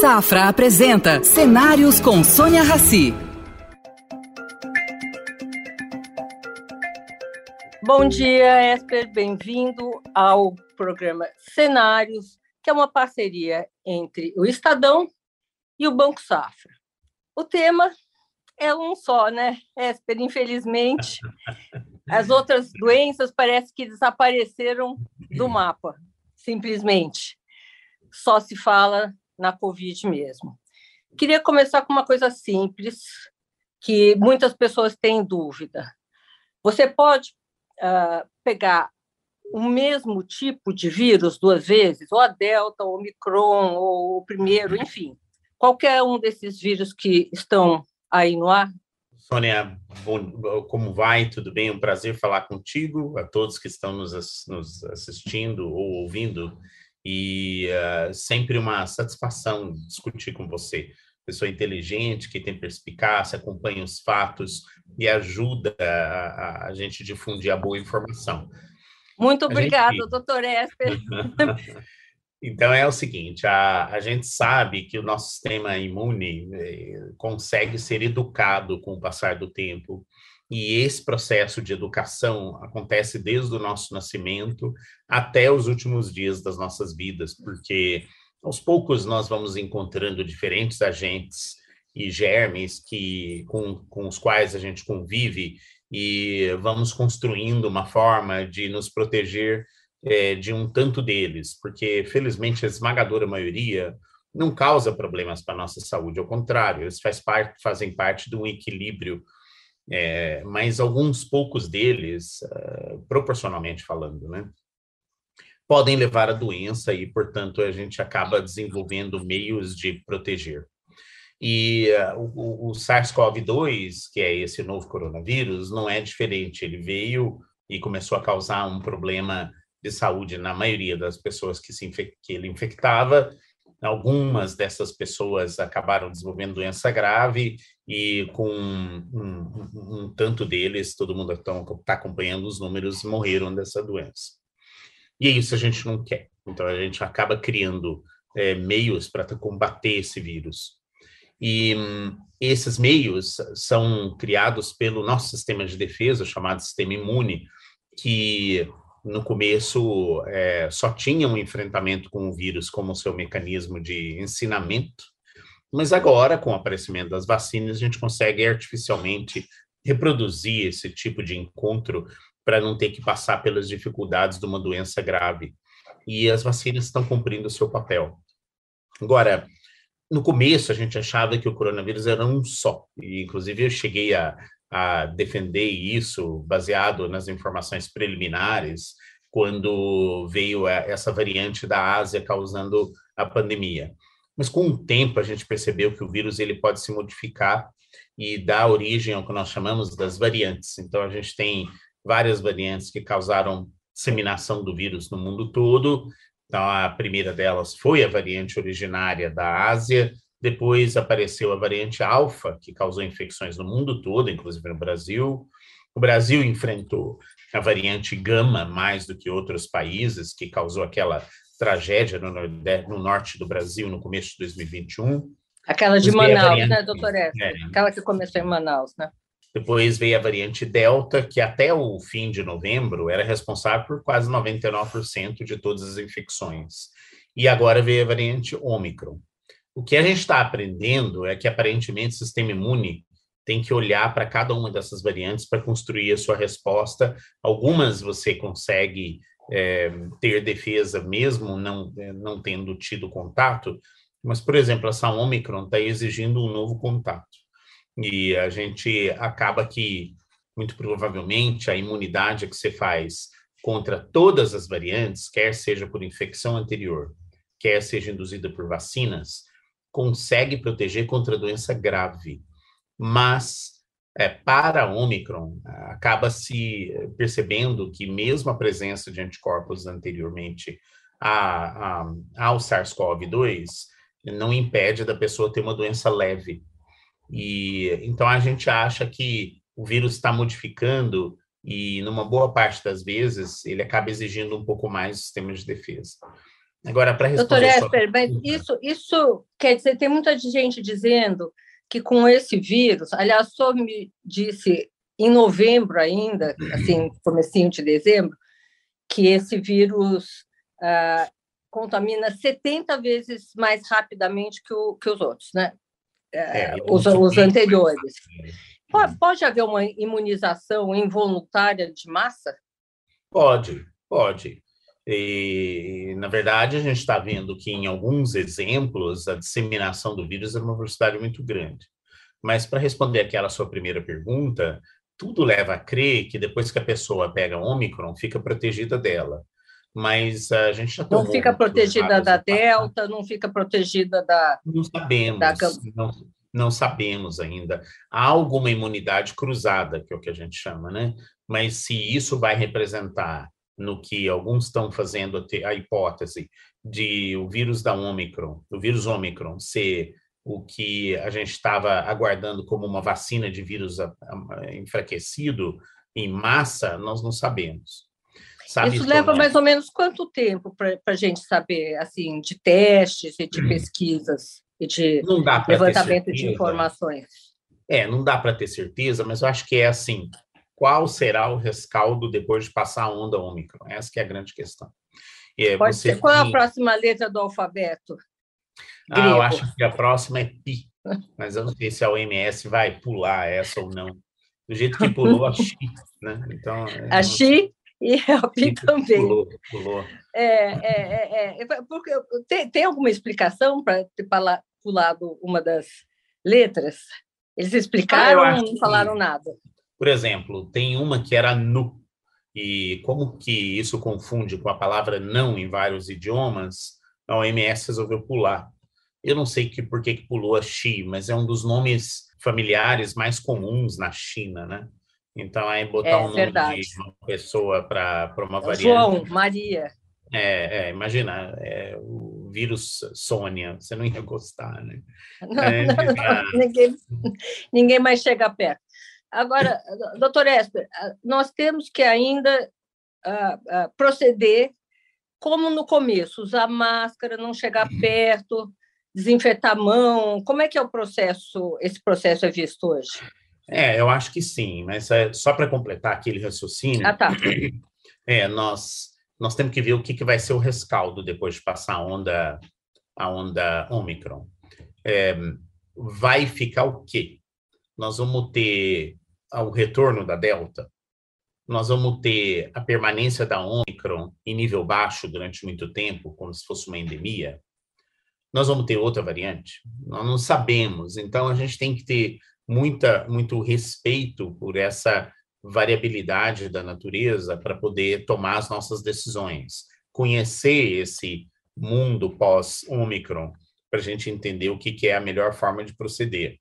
Safra apresenta Cenários com Sônia Rassi. Bom dia, Esper. Bem-vindo ao programa Cenários, que é uma parceria entre o Estadão e o Banco Safra. O tema é um só, né, Esper? Infelizmente, as outras doenças parece que desapareceram do mapa, simplesmente. Só se fala na Covid mesmo. Queria começar com uma coisa simples, que muitas pessoas têm dúvida. Você pode uh, pegar o mesmo tipo de vírus duas vezes, ou a Delta, ou o Omicron, ou o primeiro, enfim, qualquer um desses vírus que estão aí no ar? Sônia, bom, como vai? Tudo bem? Um prazer falar contigo, a todos que estão nos, nos assistindo ou ouvindo, e uh, sempre uma satisfação discutir com você. Pessoa inteligente, que tem perspicácia, acompanha os fatos e ajuda a, a gente difundir a boa informação. Muito obrigada, gente... doutor Esper. então é o seguinte, a, a gente sabe que o nosso sistema imune eh, consegue ser educado com o passar do tempo, e esse processo de educação acontece desde o nosso nascimento até os últimos dias das nossas vidas, porque aos poucos nós vamos encontrando diferentes agentes e germes que com, com os quais a gente convive e vamos construindo uma forma de nos proteger é, de um tanto deles, porque felizmente a esmagadora maioria não causa problemas para a nossa saúde, ao contrário, eles faz parte, fazem parte de um equilíbrio, é, mas alguns poucos deles, uh, proporcionalmente falando, né, podem levar à doença e, portanto, a gente acaba desenvolvendo meios de proteger. E uh, o, o SARS-CoV-2, que é esse novo coronavírus, não é diferente. Ele veio e começou a causar um problema de saúde na maioria das pessoas que, se que ele infectava. Algumas dessas pessoas acabaram desenvolvendo doença grave e com um, um, um tanto deles, todo mundo está acompanhando os números, morreram dessa doença. E é isso a gente não quer. Então a gente acaba criando é, meios para combater esse vírus. E hum, esses meios são criados pelo nosso sistema de defesa, chamado sistema imune, que no começo é, só tinha um enfrentamento com o vírus como seu mecanismo de ensinamento, mas agora, com o aparecimento das vacinas, a gente consegue artificialmente reproduzir esse tipo de encontro para não ter que passar pelas dificuldades de uma doença grave. E as vacinas estão cumprindo o seu papel. Agora, no começo a gente achava que o coronavírus era um só, e inclusive eu cheguei a, a defender isso baseado nas informações preliminares quando veio essa variante da Ásia causando a pandemia. Mas com o tempo a gente percebeu que o vírus ele pode se modificar e dar origem ao que nós chamamos das variantes. Então a gente tem várias variantes que causaram disseminação do vírus no mundo todo, então, a primeira delas foi a variante originária da Ásia, depois apareceu a variante alfa, que causou infecções no mundo todo, inclusive no Brasil. O Brasil enfrentou a variante gama mais do que outros países, que causou aquela tragédia no, no norte do Brasil no começo de 2021. Aquela de Manaus, variante, né, doutor É, Aquela que começou em Manaus, né? Depois veio a variante Delta, que até o fim de novembro era responsável por quase 99% de todas as infecções. E agora veio a variante Ômicron. O que a gente está aprendendo é que aparentemente o sistema imune tem que olhar para cada uma dessas variantes para construir a sua resposta. Algumas você consegue é, ter defesa mesmo não, é, não tendo tido contato, mas, por exemplo, essa Omicron está exigindo um novo contato. E a gente acaba que, muito provavelmente, a imunidade que você faz contra todas as variantes, quer seja por infecção anterior, quer seja induzida por vacinas, consegue proteger contra doença grave. Mas, é, para a Omicron, acaba se percebendo que, mesmo a presença de anticorpos anteriormente a, a, ao SARS-CoV-2, não impede da pessoa ter uma doença leve. E então a gente acha que o vírus está modificando e numa boa parte das vezes ele acaba exigindo um pouco mais do sistema de defesa. Agora, para responder... Doutor Esper, mas isso, isso quer dizer, tem muita gente dizendo que com esse vírus, aliás, o senhor me disse em novembro ainda, assim, comecinho de dezembro, que esse vírus ah, contamina 70 vezes mais rapidamente que, o, que os outros, né? É, os, os anteriores. Pode, pode haver uma imunização involuntária de massa? Pode, pode. E, na verdade, a gente está vendo que, em alguns exemplos, a disseminação do vírus é uma velocidade muito grande. Mas, para responder aquela sua primeira pergunta, tudo leva a crer que depois que a pessoa pega Ômicron, fica protegida dela. Mas a gente já Não fica protegida da Delta, não fica protegida da. Não sabemos. Da... Não, não sabemos ainda. Há alguma imunidade cruzada, que é o que a gente chama, né? Mas se isso vai representar no que alguns estão fazendo a hipótese de o vírus da Omicron, o vírus Omicron ser o que a gente estava aguardando como uma vacina de vírus enfraquecido em massa, nós não sabemos. Sabe Isso leva mais ou menos quanto tempo para a gente saber, assim, de testes e de pesquisas e de levantamento de informações? É, não dá para ter certeza, mas eu acho que é assim, qual será o rescaldo depois de passar a onda Ômicron? Essa que é a grande questão. É, Pode ser. Qual é a próxima letra do alfabeto? Ah, eu acho que a próxima é pi, mas eu não sei se a OMS vai pular essa ou não. Do jeito que pulou a Xi, né? Então, a Xi e a Pi também. Pulou, pulou. É, é, é, é, porque tem, tem alguma explicação para ter pulado uma das letras? Eles explicaram ah, ou não falaram nada? Por exemplo, tem uma que era nu, e como que isso confunde com a palavra não em vários idiomas, a OMS resolveu pular. Eu não sei que, por que, que pulou a Xi, mas é um dos nomes familiares mais comuns na China, né? Então, aí botar é, um nome verdade. de uma pessoa para uma é variante. João, Maria. É, é imagina, é, o vírus Sônia, você não ia gostar, né? Não, é, não, não, ninguém, ninguém mais chega perto. Agora, doutor Esper, nós temos que ainda uh, uh, proceder como no começo, usar máscara, não chegar perto, desinfetar a mão? Como é que é o processo, esse processo é visto hoje? É, eu acho que sim, mas é, só para completar aquele raciocínio, ah, tá. é, nós, nós temos que ver o que, que vai ser o rescaldo depois de passar a onda, a onda Omicron. É, vai ficar o quê? Nós vamos ter o retorno da Delta, nós vamos ter a permanência da Omicron em nível baixo durante muito tempo, como se fosse uma endemia, nós vamos ter outra variante? Nós não sabemos. Então, a gente tem que ter muita, muito respeito por essa variabilidade da natureza para poder tomar as nossas decisões. Conhecer esse mundo pós-Omicron, para a gente entender o que, que é a melhor forma de proceder.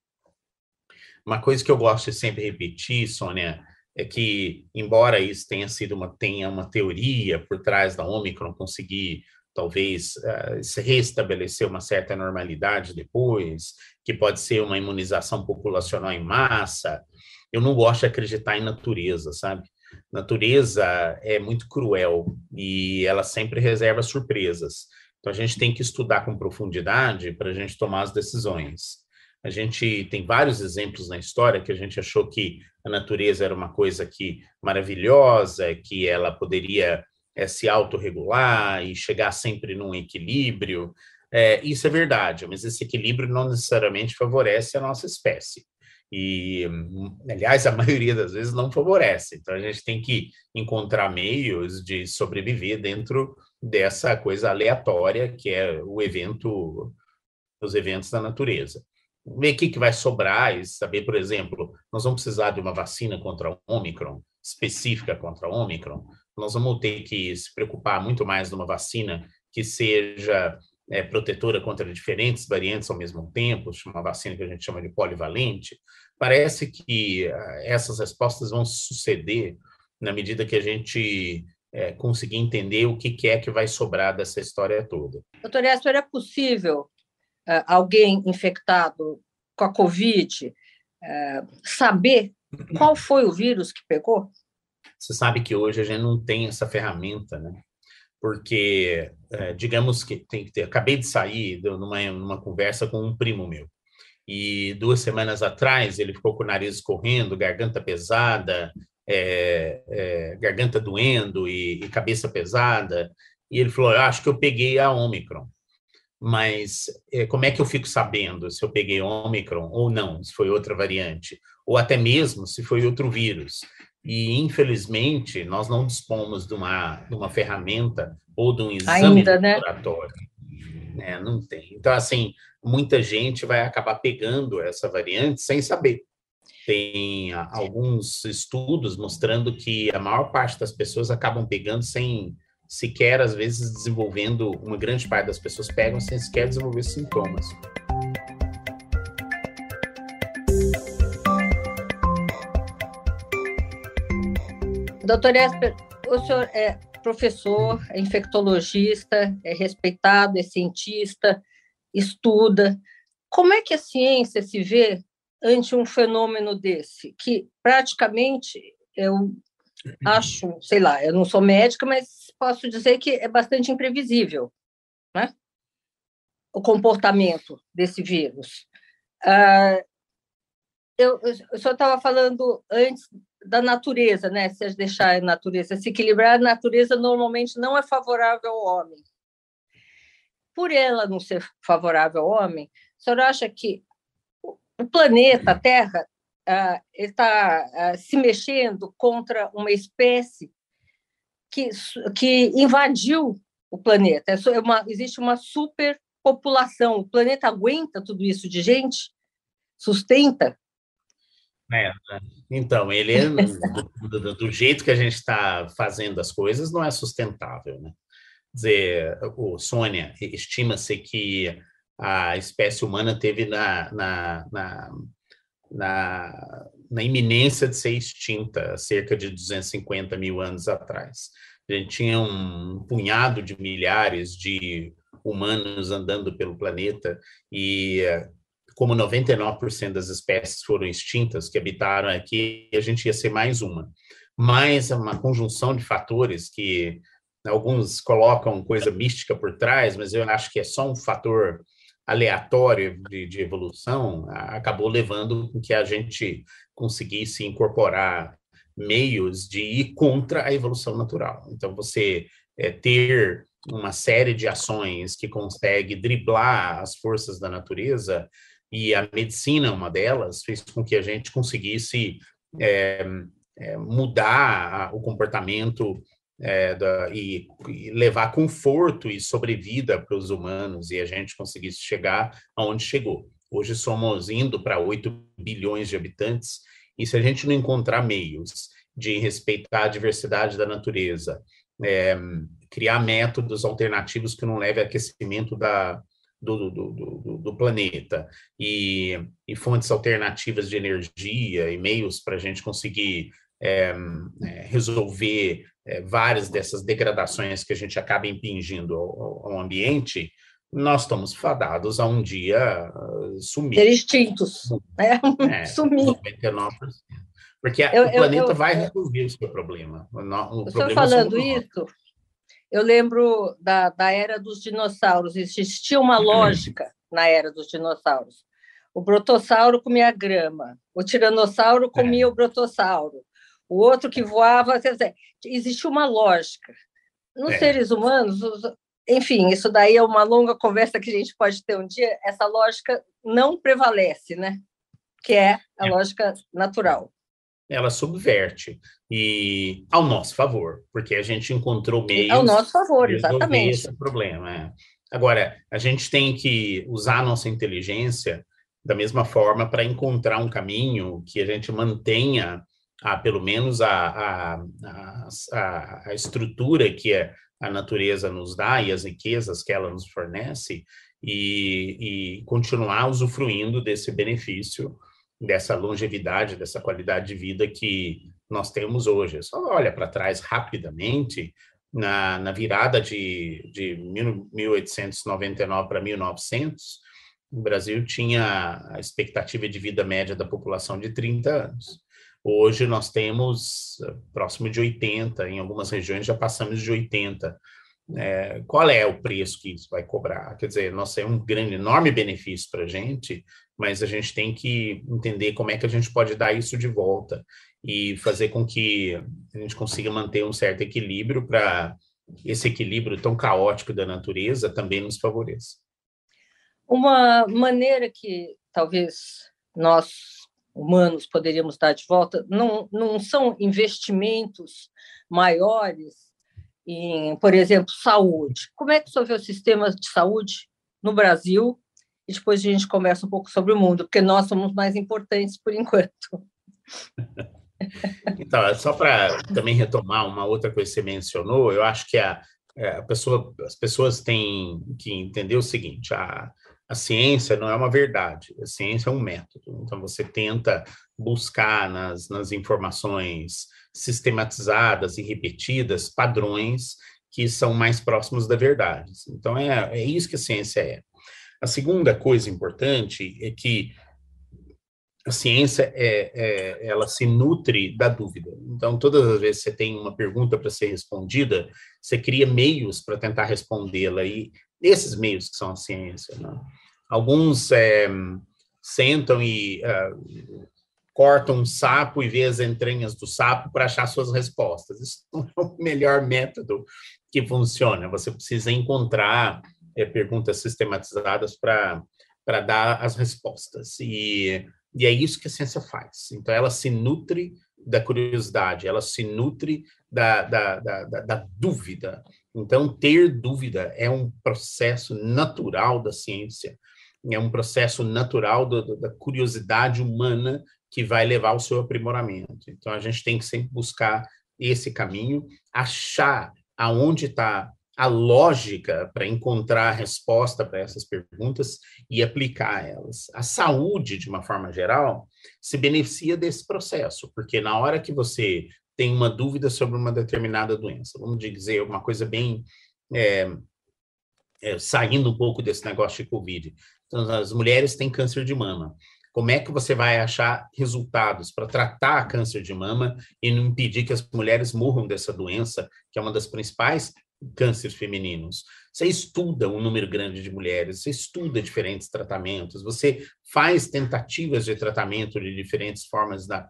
Uma coisa que eu gosto de sempre repetir, Sônia, é que, embora isso tenha sido uma, tenha uma teoria por trás da Omicron conseguir talvez uh, se restabelecer uma certa normalidade depois, que pode ser uma imunização populacional em massa. Eu não gosto de acreditar em natureza, sabe? Natureza é muito cruel e ela sempre reserva surpresas. Então a gente tem que estudar com profundidade para a gente tomar as decisões. A gente tem vários exemplos na história que a gente achou que a natureza era uma coisa que maravilhosa, que ela poderia é, se autorregular e chegar sempre num equilíbrio. É, isso é verdade, mas esse equilíbrio não necessariamente favorece a nossa espécie. E, aliás, a maioria das vezes não favorece. Então, a gente tem que encontrar meios de sobreviver dentro dessa coisa aleatória que é o evento, os eventos da natureza. Ver o que, que vai sobrar e saber, por exemplo, nós vamos precisar de uma vacina contra o Omicron, específica contra o Omicron, nós vamos ter que se preocupar muito mais numa vacina que seja é, protetora contra diferentes variantes ao mesmo tempo, uma vacina que a gente chama de polivalente. Parece que uh, essas respostas vão suceder na medida que a gente é, conseguir entender o que, que, é que vai sobrar dessa história toda. Doutor Esper, é possível alguém infectado com a Covid uh, saber qual foi o vírus que pegou? Você sabe que hoje a gente não tem essa ferramenta, né? porque, é, digamos que tem que ter, acabei de sair numa, numa conversa com um primo meu, e duas semanas atrás ele ficou com o nariz correndo, garganta pesada, é, é, garganta doendo e, e, cabeça pesada, e ele falou, eu acho que eu peguei a Omicron, mas é, como é que eu fico sabendo se eu peguei Omicron ou não, se foi outra variante, ou até mesmo se foi outro vírus? E, infelizmente, nós não dispomos de uma, de uma ferramenta ou de um exame Ainda, né? laboratório. Né? Não tem. Então, assim, muita gente vai acabar pegando essa variante sem saber. Tem alguns estudos mostrando que a maior parte das pessoas acabam pegando sem sequer, às vezes, desenvolvendo, uma grande parte das pessoas pegam sem sequer desenvolver sintomas. Doutor Esper, o senhor é professor, é infectologista, é respeitado, é cientista, estuda. Como é que a ciência se vê ante um fenômeno desse, que praticamente eu acho, sei lá, eu não sou médica, mas posso dizer que é bastante imprevisível, né? O comportamento desse vírus. Ah, eu, eu só estava falando antes da natureza, né? Se deixar a natureza se equilibrar, a natureza normalmente não é favorável ao homem por ela não ser favorável ao homem, a senhora acha que o planeta, a Terra, uh, está uh, se mexendo contra uma espécie que, que invadiu o planeta? É uma, existe uma superpopulação. O planeta aguenta tudo isso de gente? Sustenta? É, então, ele é, do, do, do, jeito que a gente está fazendo as coisas, não é sustentável, né? dizer, o Sônia, estima-se que a espécie humana teve na, na, na, na, na iminência de ser extinta cerca de 250 mil anos atrás. A gente tinha um punhado de milhares de humanos andando pelo planeta e como 99% das espécies foram extintas que habitaram aqui, a gente ia ser mais uma. Mas uma conjunção de fatores que Alguns colocam coisa mística por trás, mas eu acho que é só um fator aleatório de, de evolução, acabou levando com que a gente conseguisse incorporar meios de ir contra a evolução natural. Então, você é, ter uma série de ações que consegue driblar as forças da natureza, e a medicina, uma delas, fez com que a gente conseguisse é, é, mudar o comportamento é, da, e, e, levar conforto e sobrevida para os humanos e a gente conseguisse chegar aonde chegou. Hoje somos indo para 8 bilhões de habitantes e se a gente não encontrar meios de respeitar a diversidade da natureza, é, criar métodos alternativos que não levem ao aquecimento da, do, do, do, do, planeta e, e fontes alternativas de energia e meios para a gente conseguir é, é, resolver é, várias dessas degradações que a gente acaba impingindo ao, ao ambiente, nós estamos fadados a um dia uh, sumir. Ser extintos, né? É, sumir. 99%. Porque eu, o planeta eu, eu, vai resolver o seu problema. O, o problema falando isso, eu lembro da, da era dos dinossauros. Existia uma lógica na era dos dinossauros. O brotossauro comia grama, o tiranossauro comia é. o brotossauro, o outro que voava. Quer dizer, existe uma lógica. Nos é. seres humanos, enfim, isso daí é uma longa conversa que a gente pode ter um dia. Essa lógica não prevalece, né? Que é a é. lógica natural. Ela subverte e ao nosso favor, porque a gente encontrou meios. Ao nosso favor, exatamente. Esse problema. É. Agora, a gente tem que usar a nossa inteligência da mesma forma para encontrar um caminho que a gente mantenha a, pelo menos a, a, a, a estrutura que a natureza nos dá e as riquezas que ela nos fornece e, e continuar usufruindo desse benefício, dessa longevidade, dessa qualidade de vida que nós temos hoje. Só olha para trás rapidamente, na, na virada de, de 1899 para 1900, o Brasil tinha a expectativa de vida média da população de 30 anos. Hoje nós temos eh, próximo de 80, em algumas regiões já passamos de 80. é, qual é o preço que isso vai cobrar? Quer dizer, nossa, é um grande, enorme benefício para a gente, mas a gente tem que entender como é que a gente pode dar isso de volta e fazer com que a gente consiga manter um certo equilíbrio para esse equilíbrio tão caótico da natureza também nos favoreça. Uma maneira que talvez nós humanos poderíamos dar de volta não, não são investimentos maiores em, por exemplo, saúde. Como é que você vê o sistema de saúde no Brasil? E depois a gente conversa um pouco sobre o mundo, porque nós somos mais importantes por enquanto. Então, é só para também retomar uma outra coisa que você mencionou, eu acho que a, é, a pessoa, as pessoas têm que entender o seguinte: a, a ciência não é uma verdade, a ciência é um método. Então, você tenta buscar nas, nas informações sistematizadas e repetidas padrões que são mais próximos da verdade. Então, é, é isso que a ciência é. A segunda coisa importante é que a ciência é, é, ela se nutre da dúvida. Então, todas as vezes que você tem uma pergunta para ser respondida, você cria meios para tentar respondê-la. E esses meios que são a ciência. Né? Alguns é, sentam e uh, cortam um sapo e vê as entranhas do sapo para achar suas respostas. Isso não é o melhor método que funciona. Você precisa encontrar é, perguntas sistematizadas para dar as respostas. E e é isso que a ciência faz. Então, ela se nutre da curiosidade, ela se nutre da, da, da, da, da dúvida. Então, ter dúvida é um processo natural da ciência, é um processo natural do, da curiosidade humana que vai levar ao seu aprimoramento. Então, a gente tem que sempre buscar esse caminho, achar aonde está a lógica para encontrar a resposta para essas perguntas e aplicar elas. A saúde, de uma forma geral, se beneficia desse processo, porque na hora que você tem uma dúvida sobre uma determinada doença, vamos dizer uma coisa bem é, é, saindo um pouco desse negócio de Covid. Então, as mulheres têm câncer de mama. Como é que você vai achar resultados para tratar câncer de mama e não impedir que as mulheres morram dessa doença, que é uma das principais cânceres femininos. Você estuda um número grande de mulheres, você estuda diferentes tratamentos, você faz tentativas de tratamento de diferentes formas da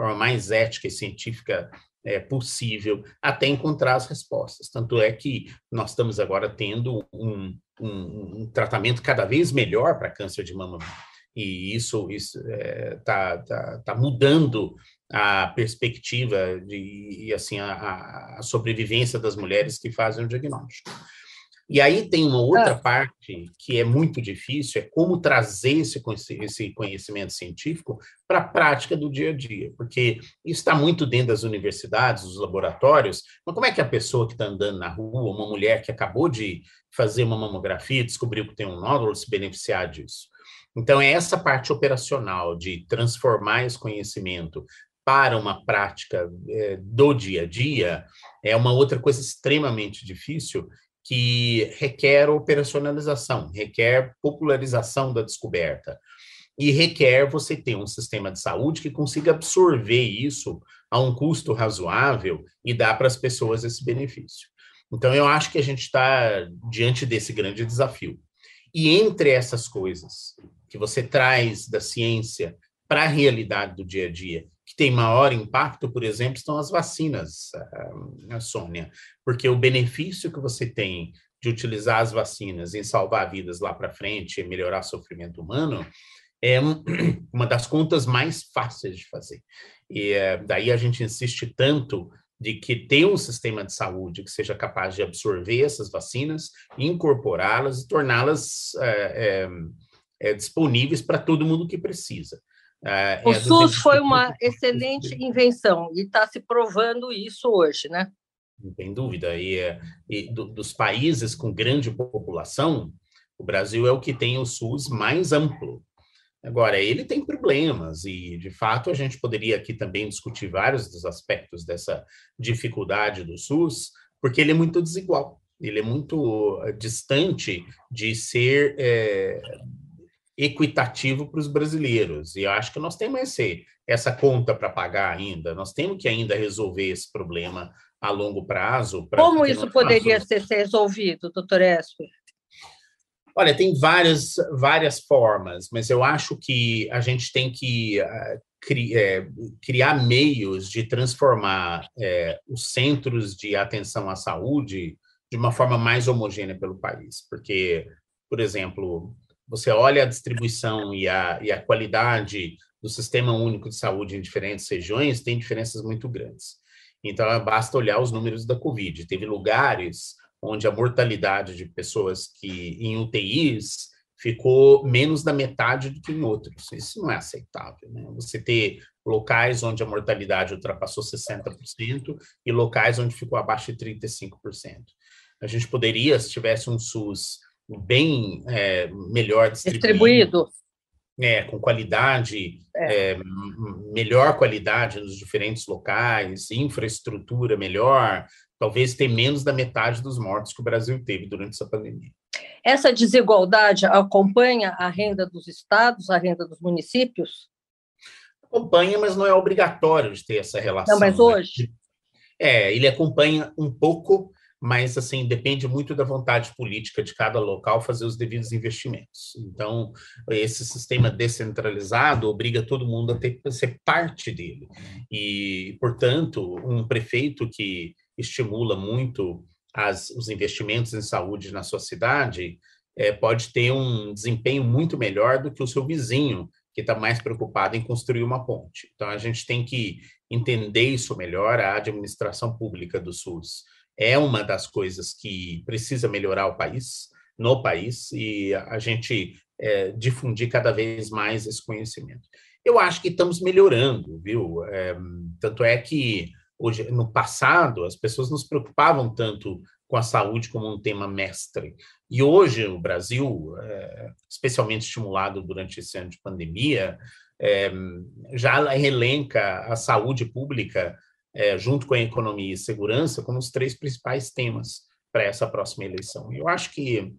forma mais ética e científica é, possível, até encontrar as respostas. Tanto é que nós estamos agora tendo um, um, um tratamento cada vez melhor para câncer de mama. E isso está é, tá, tá, tá mudando a perspectiva de, e assim a, a, sobrevivência das mulheres que fazem o diagnóstico. E aí tem uma outra ah. parte que é muito difícil, é como trazer esse, esse conhecimento científico para a prática do dia a dia, porque isso está muito dentro das universidades, dos laboratórios, mas como é que a pessoa que está andando na rua, uma mulher que acabou de fazer uma mamografia, descobriu que tem um nódulo, se beneficiar disso? Então, é essa parte operacional de transformar esse conhecimento para uma prática é, do dia a dia é uma outra coisa extremamente difícil que requer operacionalização, requer popularização da descoberta e requer você ter um sistema de saúde que consiga absorver isso a um custo razoável e dar para as pessoas esse benefício. Então, eu acho que a gente está diante desse grande desafio. E entre essas coisas que você traz da ciência para a realidade do dia a dia tem maior impacto, por exemplo, estão as vacinas, a Sônia, porque o benefício que você tem de utilizar as vacinas em salvar vidas lá para frente e melhorar o sofrimento humano é uma das contas mais fáceis de fazer. E é, daí a gente insiste tanto de que ter um sistema de saúde que seja capaz de absorver essas vacinas, incorporá-las e torná-las é, é, disponíveis para todo mundo que precisa. É, o é SUS foi uma excelente invenção e está se provando isso hoje, né? Não tem dúvida. E, é, e do, dos países com grande população, o Brasil é o que tem o SUS mais amplo. Agora, ele tem problemas, e de fato a gente poderia aqui também discutir vários dos aspectos dessa dificuldade do SUS, porque ele é muito desigual, ele é muito eh, distante de ser é, equitativo para os brasileiros. E eu acho que nós temos esse, essa conta para pagar ainda. Nós temos que ainda resolver esse problema a longo prazo. Como isso poderia ser, ser resolvido, doutor Esper? Olha, tem várias, várias formas, mas eu acho que a gente tem que uh, cri, é, criar meios de transformar é, os centros de atenção à saúde de uma forma mais homogênea pelo país. Porque, por exemplo, você olha a distribuição e a, e a qualidade do Sistema Único de Saúde em diferentes regiões, tem diferenças muito grandes. Então, basta olhar os números da Covid. Teve lugares onde a mortalidade de pessoas que em UTIs ficou menos da metade do que em outros. Isso não é aceitável. Né? Você ter locais onde a mortalidade ultrapassou 60% e locais onde ficou abaixo de 35%. A gente poderia, se tivesse um SUS bem é, melhor distribuído, distribuído. É, com qualidade, é. É, melhor qualidade nos diferentes locais, infraestrutura melhor, talvez ter menos da metade dos mortos que o Brasil teve durante essa pandemia. Essa desigualdade acompanha a renda dos estados, a renda dos municípios? Acompanha, mas não é obrigatório de ter essa relação. Não, mas né? hoje? É, ele acompanha um pouco, mas assim depende muito da vontade política de cada local fazer os devidos investimentos. Então, esse sistema descentralizado obriga todo mundo a ter a ser parte dele. E, portanto, um prefeito que estimula muito as, os investimentos em saúde na sua cidade, é, pode ter um desempenho muito melhor do que o seu vizinho, que está mais preocupado em construir uma ponte. Então, a gente tem que entender isso melhor. A administração pública do SUS é uma das coisas que precisa melhorar o país, no país, e a gente é, difundir cada vez mais esse conhecimento. Eu acho que estamos melhorando, viu? É, tanto é que Hoje, no passado, as pessoas não se preocupavam tanto com a saúde como um tema mestre. E hoje, o Brasil, é, especialmente estimulado durante esse ano de pandemia, é, já relenca a saúde pública, é, junto com a economia e segurança, como os três principais temas para essa próxima eleição. Eu acho que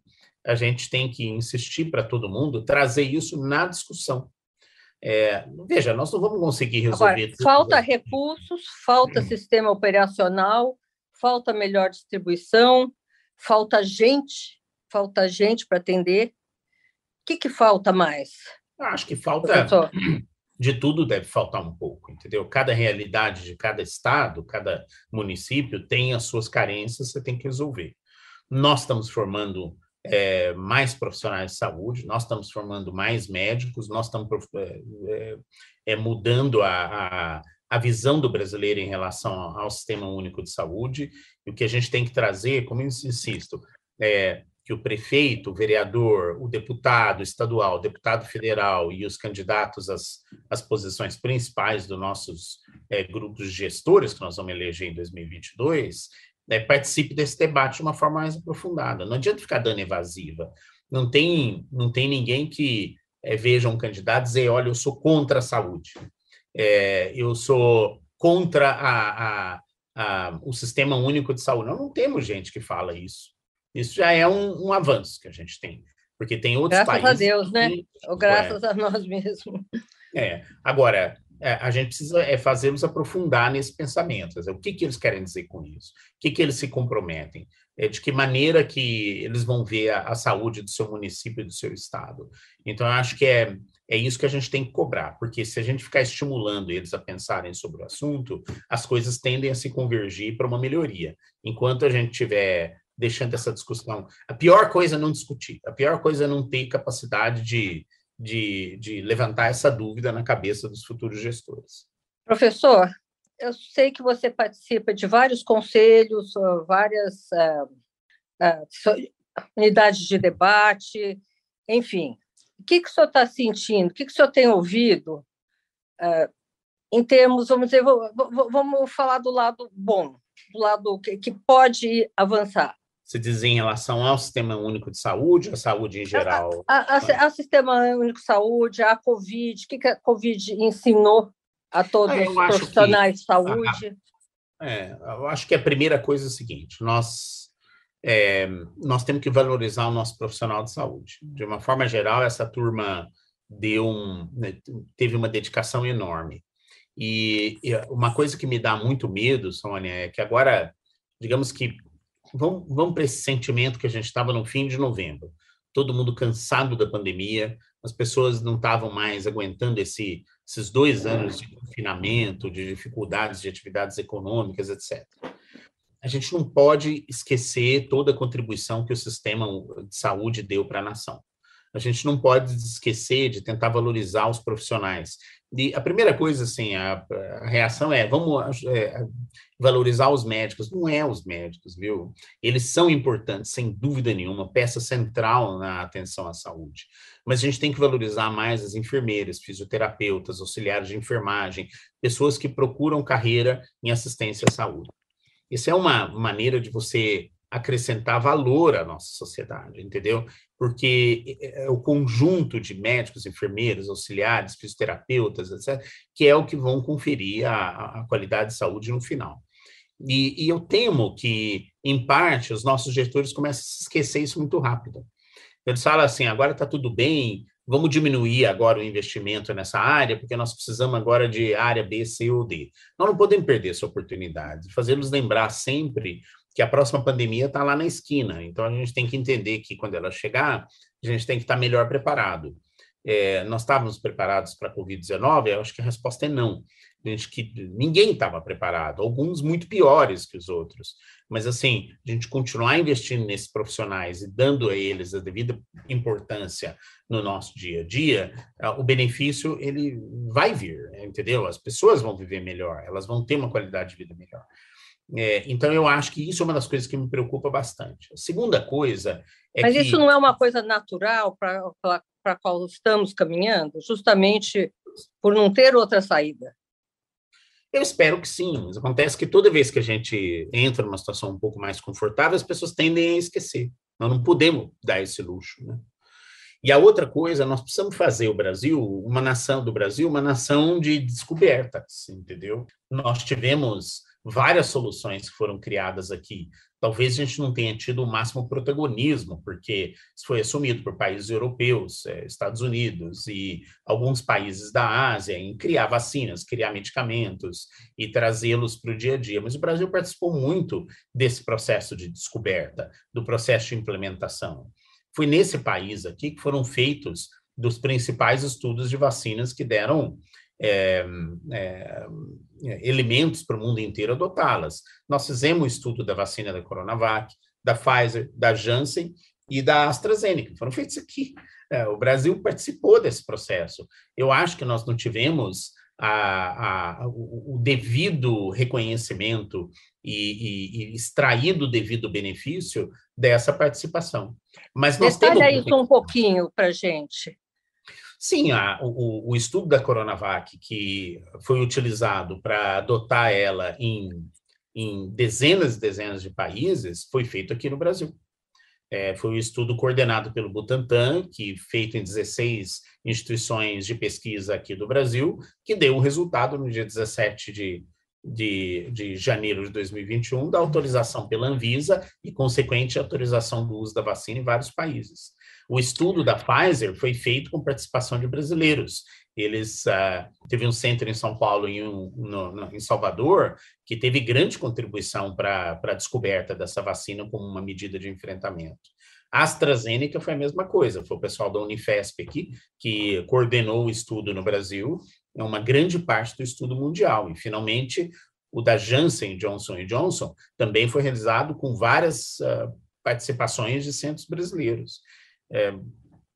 a gente tem que insistir para todo mundo trazer isso na discussão. É, veja, nós não vamos conseguir resolver Agora, Falta recursos, falta sistema operacional, falta melhor distribuição, falta gente, falta gente para atender. O que, que falta mais? acho que falta Professor? De tudo deve faltar um pouco, entendeu? Cada realidade de cada estado, cada município tem as suas carências, você tem que resolver. Nós estamos formando é, mais profissionais de saúde, nós estamos formando mais médicos, nós estamos é, é, é, mudando a, a, a, visão do brasileiro em relação ao Sistema Único de Saúde, e o que a gente tem que trazer, como eu insisto, é que o prefeito, o vereador, o deputado estadual, o deputado federal e os candidatos às, às posições principais dos nossos é, grupos gestores que nós vamos eleger em 2022, né, participe desse debate de uma forma mais aprofundada. Não adianta ficar dando evasiva. Não tem, não tem ninguém que é, veja um candidato e dizer, olha, eu sou contra a saúde, é, eu sou contra a, a, a, o sistema único de saúde. Não, não temos gente que fala isso. Isso já é um, um avanço que a gente tem, porque tem outros graças países... Graças a Deus, né? Ou graças é, a nós mesmos. É, agora, é, a gente precisa é, fazê-los aprofundar nesse pensamento. Dizer, o que, que eles querem dizer com isso? O que, que eles se comprometem? É, de que maneira que eles vão ver a, a saúde do seu município e do seu estado? Então, eu acho que é, é isso que a gente tem que cobrar, porque se a gente ficar estimulando eles a pensarem sobre o assunto, as coisas tendem a se convergir para uma melhoria. Enquanto a gente tiver deixando essa discussão, a pior coisa é não discutir, a pior coisa é não ter capacidade de de, de levantar essa dúvida na cabeça dos futuros gestores. Professor, eu sei que você participa de vários conselhos, várias uh, uh, unidades de debate, enfim. O que, que o senhor está sentindo? O que, que o senhor tem ouvido uh, em termos, vamos dizer, vamos falar do lado bom, do lado que, que pode avançar se diz em relação ao Sistema Único de Saúde, a saúde em geral? A, a, a, a Sistema Único de Saúde, a Covid, o que, que a Covid ensinou a todos ah, os profissionais que, de saúde? é, eu acho que a primeira coisa é a seguinte, nós é, nós temos que valorizar o nosso profissional de saúde. De uma forma geral, essa turma deu um, né, teve uma dedicação enorme. E, e, uma coisa que me dá muito medo, Sônia, é que agora, digamos que, vamos, vamos para esse sentimento que a gente estava no fim de novembro, todo mundo cansado da pandemia, as pessoas não estavam mais aguentando esse, esses dois anos de confinamento, de dificuldades de atividades econômicas, etc. A gente não pode esquecer toda a contribuição que o sistema de saúde deu para a nação a gente não pode esquecer de tentar valorizar os profissionais. E a primeira coisa, assim, a, a reação é, vamos é, valorizar os médicos. Não é os médicos, viu? Eles são importantes, sem dúvida nenhuma, peça central na atenção à saúde. Mas a gente tem que valorizar mais as enfermeiras, fisioterapeutas, auxiliares de enfermagem, pessoas que procuram carreira em assistência à saúde. Isso é uma maneira de você acrescentar valor à nossa sociedade, entendeu? Porque é, é o conjunto de médicos, enfermeiros, auxiliares, fisioterapeutas, etc., que é o que vão conferir a, a qualidade de saúde no final. E, e, eu temo que, em parte, os nossos gestores começam a esquecer isso muito rápido. Eles falam assim: agora está tudo bem, vamos diminuir agora o investimento nessa área, porque nós precisamos agora de área B, C ou D. Nós não podemos perder essa oportunidade, fazê-los lembrar sempre que a próxima pandemia está lá na esquina. Então, a gente tem que entender que quando ela chegar, a gente tem que estar tá melhor preparado. É, nós estávamos preparados para a Covid-19? Eu acho que a resposta é não. A gente que ninguém estava preparado, alguns muito piores que os outros. Mas, assim, a gente continuar investindo nesses profissionais e dando a eles a devida importância no nosso dia a dia, o benefício ele vai vir, entendeu? As pessoas vão viver melhor, elas vão ter uma qualidade de vida melhor. É, então, eu acho que isso é uma das coisas que me preocupa bastante. A segunda coisa é Mas que... isso não é uma coisa natural para a qual estamos caminhando, justamente por não ter outra saída? Eu espero que sim, mas acontece que toda vez que a gente entra numa situação um pouco mais confortável, as pessoas tendem a esquecer. Nós não podemos dar esse luxo, né? E a outra coisa, nós precisamos fazer o Brasil, uma nação do Brasil, uma nação de descobertas, entendeu? Nós tivemos várias soluções que foram criadas aqui. Talvez a gente não tenha tido o máximo protagonismo, porque isso foi assumido por países europeus, é, Estados Unidos e alguns países da Ásia em criar vacinas, criar medicamentos e trazê-los para o dia a dia. Mas o Brasil participou muito desse processo de descoberta, do processo de implementação. Foi nesse país aqui que foram feitos dos principais estudos de vacinas que deram é, é, elementos para o mundo inteiro adotá-las. Nós fizemos o estudo da vacina da Coronavac, da Pfizer, da Janssen e da AstraZeneca. Foram feitos aqui. É, o Brasil participou desse processo. Eu acho que nós não tivemos a, a, o, o, devido reconhecimento e, e, e extraído o devido benefício dessa participação. Mas nós Detalha temos... isso um pouquinho para a gente. Sim, a, o, o, estudo da Coronavac, que foi utilizado para adotar ela em, em, dezenas e dezenas de países, foi feito aqui no Brasil. É, foi um estudo coordenado pelo Butantan, que feito em 16 instituições de pesquisa aqui do Brasil, que deu o resultado no dia 17 de, de, de janeiro de 2021 da autorização pela Anvisa e consequente autorização do uso da vacina em vários países. O estudo da Pfizer foi feito com participação de brasileiros. Eles uh, teve um centro em São Paulo e um no, no, em Salvador que teve grande contribuição para a descoberta dessa vacina como uma medida de enfrentamento. A AstraZeneca foi a mesma coisa, foi o pessoal da Unifesp aqui que coordenou o estudo no Brasil, é uma grande parte do estudo mundial. E, finalmente, o da Janssen Johnson Johnson também foi realizado com várias uh, participações de centros brasileiros. É,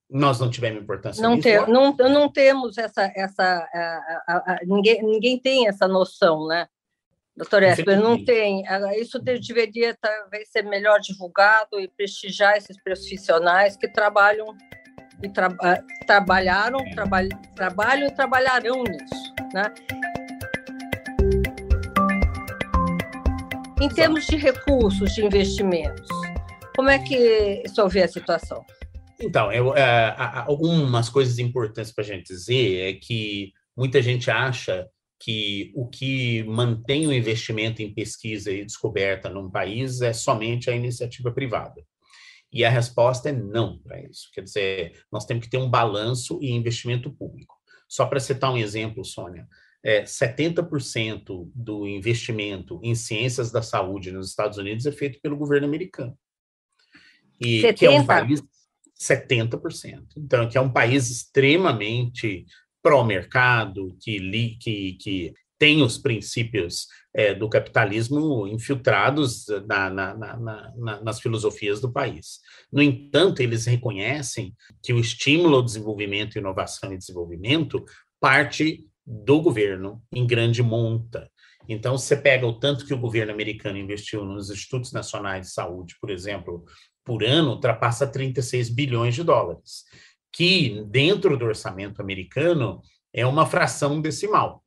nós não tivemos importância não, ter, não, não temos essa essa a, a, a, ninguém ninguém tem essa noção né? Doutor Esper não tem. isso deveria talvez ser melhor divulgado e prestigiar esses profissionais que trabalham e tra, trabalharam trabalham trabalham e trabalharão nisso né? Em termos de recursos de investimentos como é que se vê a situação então, eu, é, algumas coisas importantes para a gente dizer é que muita gente acha que o que mantém o investimento em pesquisa e descoberta num país é somente a iniciativa privada. E a resposta é não para isso. Quer dizer, nós temos que ter um balanço e investimento público. Só para citar um exemplo, Sônia, é, 70% do investimento em ciências da saúde nos Estados Unidos é feito pelo governo americano. E 70? que é um país 70%. Então, que é um país extremamente pró-mercado, que, que, que tem os princípios é, do capitalismo infiltrados na, na, na, nas filosofias do país. No entanto, eles reconhecem que o estímulo ao desenvolvimento, inovação e desenvolvimento parte do governo em grande monta. Então, você pega o tanto que o governo americano investiu nos institutos nacionais de saúde, por exemplo, por ano, ultrapassa 36 bilhões de dólares que dentro do orçamento americano é uma fração decimal.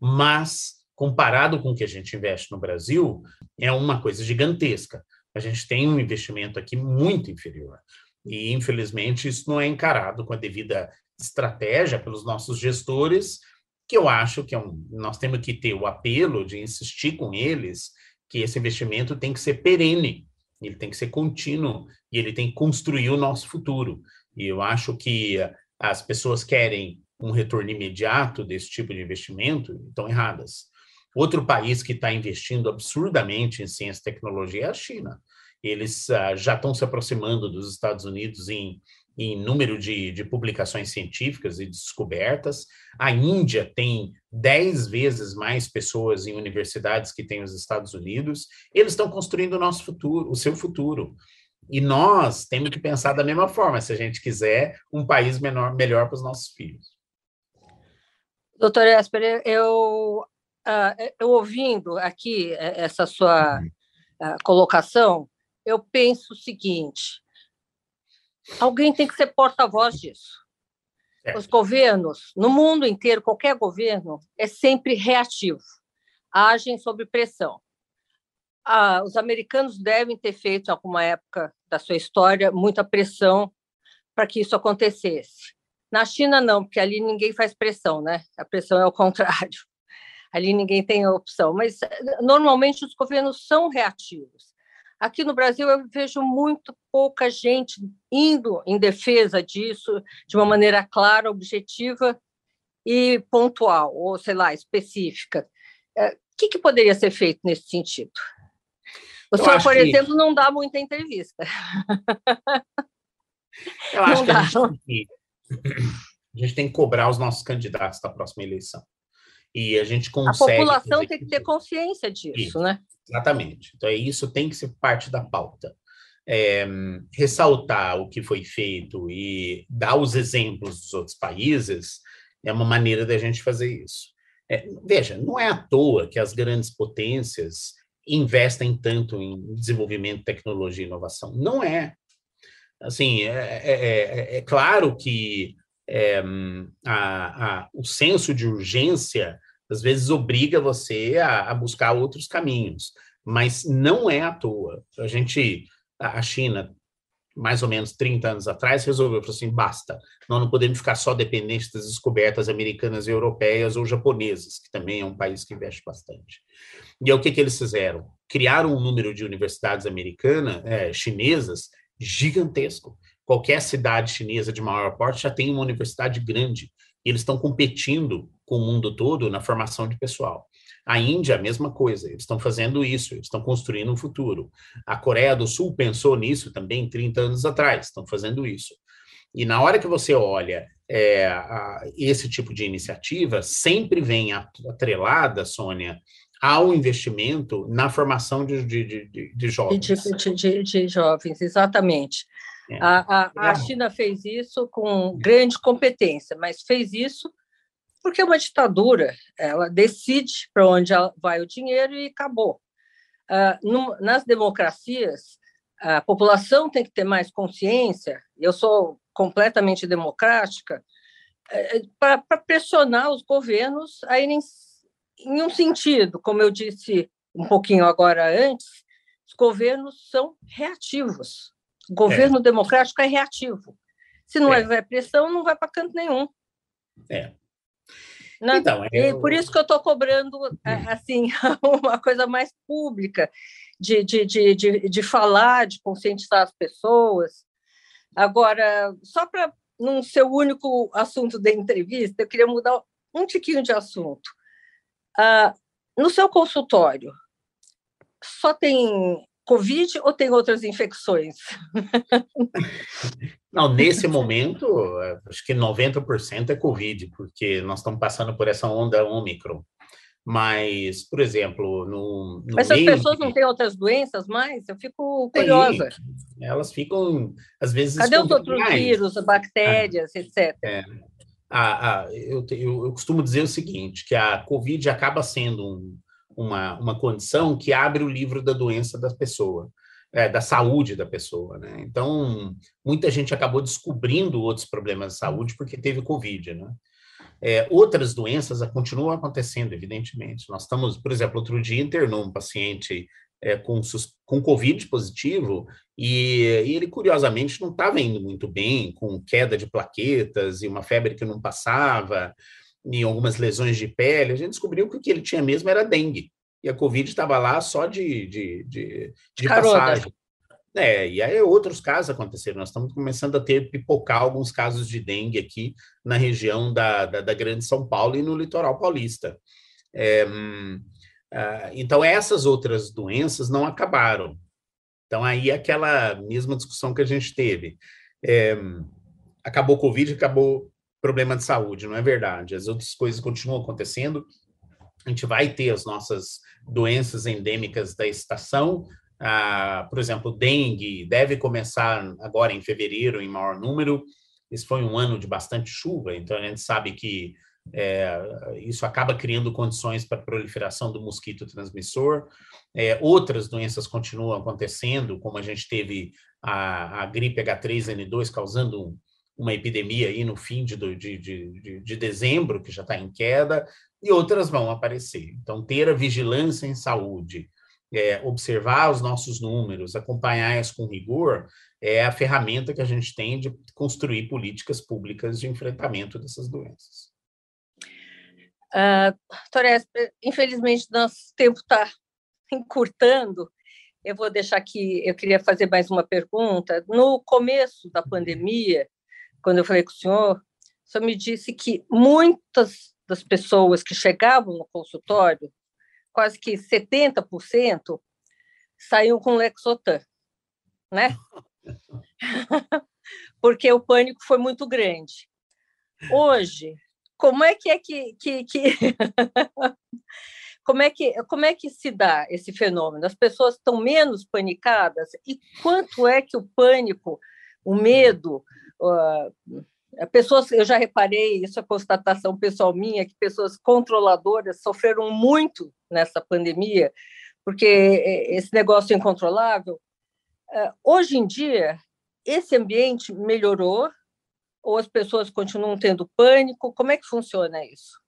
Mas, comparado com o que a gente investe no Brasil, é uma coisa gigantesca. A gente tem um investimento aqui muito inferior. E, infelizmente, isso não é encarado com a devida estratégia pelos nossos gestores, que eu acho que é um, nós temos que ter o apelo de insistir com eles que esse investimento tem que ser perene, ele tem que ser contínuo e ele tem que construir o nosso futuro. E eu acho que as pessoas querem um retorno imediato desse tipo de investimento, estão erradas. Outro país que está investindo absurdamente em ciência e tecnologia é a China. Eles uh, já estão se aproximando dos Estados Unidos em, em número de, de, publicações científicas e descobertas. A Índia tem dez vezes mais pessoas em universidades que tem os Estados Unidos. Eles estão construindo o nosso futuro, o seu futuro. E nós temos que pensar da mesma forma, se a gente quiser um país menor, melhor para os nossos filhos. Doutor Esper, eu, uh, eu ouvindo aqui eh, essa sua uh, colocação, eu penso o seguinte: alguém tem que ser porta-voz disso. É. Os governos, no mundo inteiro, qualquer governo, é sempre reativo, agem sob pressão ah, os americanos devem ter feito, em alguma época da sua história, muita pressão para que isso acontecesse. Na China, não, porque ali ninguém faz pressão, né? A pressão é o contrário. Ali ninguém tem opção. Mas, normalmente, os governos são reativos. Aqui no Brasil, eu vejo muito pouca gente indo em defesa disso de uma maneira clara, objetiva e pontual, ou, sei lá, específica. É, o que, que poderia ser feito nesse sentido? O senhor, por exemplo, que... não dá muita entrevista. Eu acho não que a gente, que a gente, tem que cobrar os nossos candidatos da próxima eleição. E a gente consegue. A população tem que ter consciência disso, isso, né? Exatamente. Então, é isso tem que ser parte da pauta. É, ressaltar o que foi feito e dar os exemplos dos outros países é uma maneira da gente fazer isso. É, veja, não é à toa que as grandes potências investem tanto em desenvolvimento, tecnologia e inovação. Não é. Assim, é, é, é, é claro que é, a, a, o senso de urgência às vezes obriga você a, a, buscar outros caminhos, mas não é à toa. A gente, a China mais ou menos 30 anos atrás, resolveu, falou assim, basta, nós não podemos ficar só dependentes das descobertas americanas e europeias ou japonesas, que também é um país que investe bastante. E é o que, que eles fizeram? Criaram um número de universidades americanas, é, chinesas, gigantesco. Qualquer cidade chinesa de maior porte já tem uma universidade grande, e eles estão competindo com o mundo todo na formação de pessoal. A Índia, a mesma coisa, eles estão fazendo isso, eles estão construindo um futuro. A Coreia do Sul pensou nisso também 30 anos atrás, estão fazendo isso. E na hora que você olha é, a, esse tipo de iniciativa, sempre vem atrelada, Sônia, ao investimento na formação de, de, de, de jovens. De, de, jovens, exatamente. É. A, a, a é. China fez isso com grande competência, mas fez isso porque é uma ditadura, ela decide para onde vai o dinheiro e acabou. Uh, nas democracias, a população tem que ter mais consciência, eu sou completamente democrática, é, é para pressionar os governos a irem em um sentido, como eu disse um pouquinho agora antes, os governos são reativos. O governo é. democrático é reativo. Se não é. houver pressão, não vai para canto nenhum. É. Não, então, eu... por isso que eu estou cobrando é, hum. assim uma coisa mais pública de, de, de, de, de falar, de conscientizar as pessoas. Agora, só para não ser o único assunto da entrevista, eu queria mudar um tiquinho de assunto. Ah, no seu consultório, só tem Covid ou tem outras infecções? Não, nesse momento, acho que 90% é Covid, porque nós estamos passando por essa onda Ômicron. Mas, por exemplo, no. no Mas as pessoas não têm outras doenças mais? Eu fico curiosa. Tem, elas ficam, às vezes. Cadê os outros vírus, bactérias, ah, etc? É. Ah, ah, eu, eu, eu, costumo dizer o seguinte: que a Covid acaba sendo um, uma, uma condição que abre o livro da doença da pessoa, é, da saúde da pessoa. Né? Então, muita gente acabou descobrindo outros problemas de saúde porque teve Covid. Né? É, outras doenças continuam acontecendo, evidentemente. Nós estamos, por exemplo, outro dia internou um paciente é, com, com Covid positivo e, e ele, curiosamente, não estava indo muito bem, com queda de plaquetas e uma febre que não passava em algumas lesões de pele, a gente descobriu que o que ele tinha mesmo era dengue. E a Covid estava lá só de, de, de, de passagem. É, e aí outros casos aconteceram. Nós estamos começando a ter pipocar alguns casos de dengue aqui na região da, da, da Grande São Paulo e no litoral paulista. É, uh, então, essas outras doenças não acabaram. Então, aí aquela mesma discussão que a gente teve. É, acabou o Covid, acabou problema de saúde, não é verdade. As outras coisas continuam acontecendo. A gente vai ter as nossas doenças endêmicas da estação. Ah, por exemplo, dengue deve começar agora em fevereiro, em maior número. Esse foi um ano de bastante chuva, então a gente sabe que é, isso acaba criando condições para a proliferação do mosquito transmissor. É, outras doenças continuam acontecendo, como a gente teve a, a gripe H3N2 causando um, uma epidemia aí no fim de, de, de, de dezembro, que já está em queda, e outras vão aparecer. Então, ter a vigilância em saúde, é, observar os nossos números, acompanhar isso com rigor, é a ferramenta que a gente tem de construir políticas públicas de enfrentamento dessas doenças. Uh, Torres, infelizmente, nosso tempo está encurtando. Eu vou deixar aqui, eu queria fazer mais uma pergunta. No começo da pandemia, quando eu falei com o senhor, o senhor me disse que muitas das pessoas que chegavam no consultório, quase que 70%, saíam com Lexotan, né? Porque o pânico foi muito grande. Hoje, como é que é que, que, que... como é que como é que se dá esse fenômeno? As pessoas estão menos panicadas e quanto é que o pânico, o medo, uh, pessoas, eu já reparei, isso é constatação pessoal minha, que pessoas controladoras sofreram muito nessa pandemia, porque esse negócio incontrolável. Uh, hoje em dia, esse ambiente melhorou ou as pessoas continuam tendo pânico? Como é que funciona isso?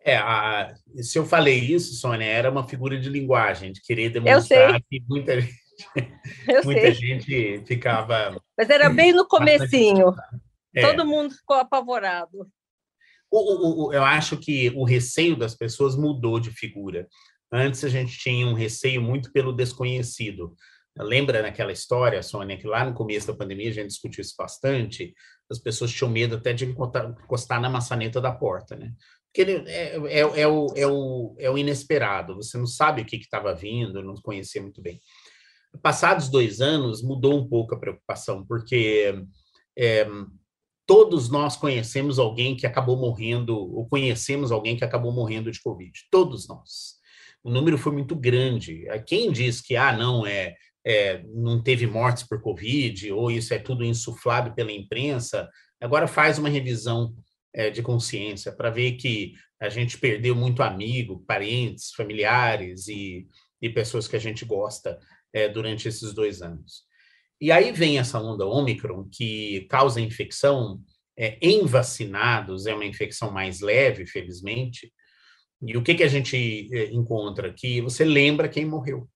É, a, se eu falei isso, Sônia, era uma figura de linguagem, de querer demonstrar que muita gente Muita sei. gente ficava. Mas era bem no comecinho. É. Todo mundo ficou apavorado. O, o, o, eu acho que o receio das pessoas mudou de figura. Antes a gente tinha um receio muito pelo desconhecido. Lembra naquela história, Sônia, que lá no começo da pandemia a gente discutiu isso bastante, as pessoas tinham medo até de encostar na maçaneta da porta, né? Porque é, é, é, o, é, o, é o inesperado, você não sabe o que estava vindo, não conhecia muito bem passados dois anos, mudou um pouco a preocupação, porque é, todos nós conhecemos alguém que acabou morrendo, ou conhecemos alguém que acabou morrendo de Covid. Todos nós. O número foi muito grande. Quem diz que, ah, não, é, é não teve mortes por Covid, ou isso é tudo insuflado pela imprensa, agora faz uma revisão é, de consciência para ver que a gente perdeu muito amigo, parentes, familiares e, e pessoas que a gente gosta é, durante esses dois anos. E aí vem essa onda Ômicron, que causa infecção é, em vacinados, é uma infecção mais leve, felizmente. E o que, que a gente é, encontra? Que você lembra quem morreu,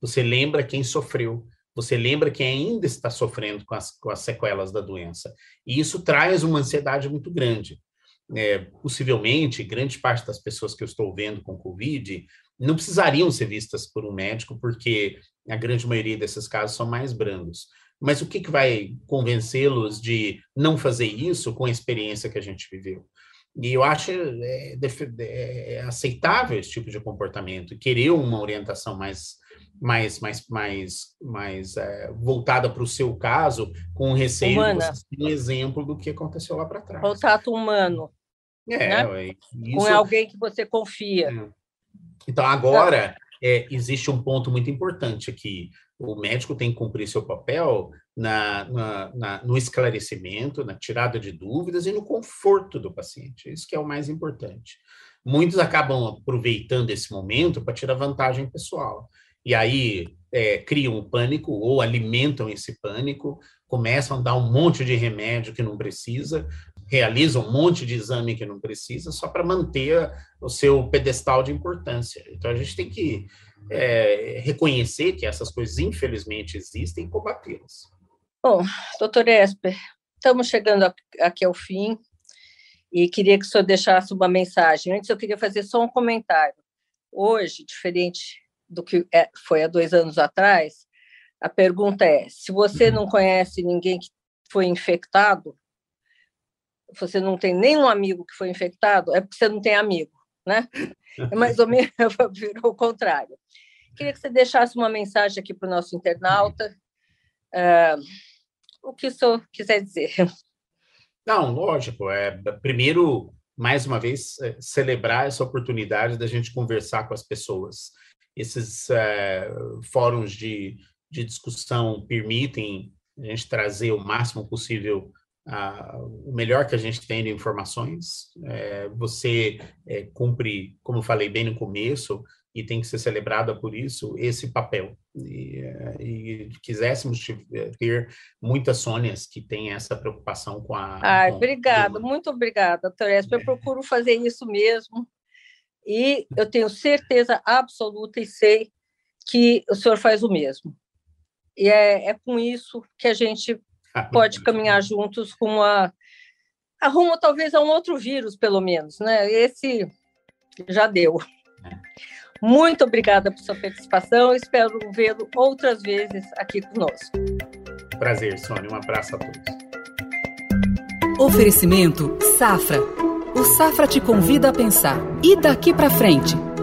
você lembra quem sofreu, você lembra quem ainda está sofrendo com as, com as sequelas da doença. E isso traz uma ansiedade muito grande. é, possivelmente, grande parte das pessoas que eu estou vendo com Covid não precisariam ser vistas por um médico, porque a grande maioria desses casos são mais brandos. Mas o que, que vai convencê-los de não fazer isso com a experiência que a gente viveu? E eu acho é, é, é aceitável esse tipo de comportamento, querer uma orientação mais mais mais mais mais é, voltada para o seu caso, com receio Humana. de um exemplo do que aconteceu lá para trás. Contato humano. É, né? isso... com alguém que você confia. É. Então agora é, existe um ponto muito importante aqui. O médico tem que cumprir seu papel na, na, na, no esclarecimento, na tirada de dúvidas e no conforto do paciente. Isso que é o mais importante. Muitos acabam aproveitando esse momento para tirar vantagem pessoal. E aí é, criam um pânico ou alimentam esse pânico, começam a dar um monte de remédio que não precisa, realizam um monte de exame que não precisa, só para manter o seu pedestal de importância. Então a gente tem que é, reconhecer que essas coisas, infelizmente, existem e combatê-las. Bom, doutor Esper, estamos chegando aqui ao fim e queria que o senhor deixasse uma mensagem. Antes, eu queria fazer só um comentário. Hoje, diferente do que é, foi há dois anos atrás, a pergunta é: se você não conhece ninguém que foi infectado, você não tem nenhum amigo que foi infectado, é porque você não tem amigo, né? É mais ou menos virou o contrário. Queria que você deixasse uma mensagem aqui para o nosso internauta. Uh, o que o senhor quiser dizer. Não, lógico. É, primeiro, mais uma vez, é, celebrar essa oportunidade da gente conversar com as pessoas. Esses é, fóruns de, de discussão permitem a gente trazer o máximo possível o melhor que a gente tem de informações. É, você é, cumpre, como eu falei bem no começo, e tem que ser celebrada por isso, esse papel. E, é, e quiséssemos ter muitas Sônias que têm essa preocupação com a. Ai, obrigada, muito obrigada, doutora Eu é. procuro fazer isso mesmo. E eu tenho certeza absoluta e sei que o senhor faz o mesmo. E é, é com isso que a gente pode caminhar juntos com a arrumo talvez a um outro vírus, pelo menos, né? Esse já deu. É. Muito obrigada por sua participação. Espero vê-lo outras vezes aqui conosco. Prazer, Sônia. Um abraço a todos. Oferecimento Safra. O Safra te convida a pensar. E daqui para frente?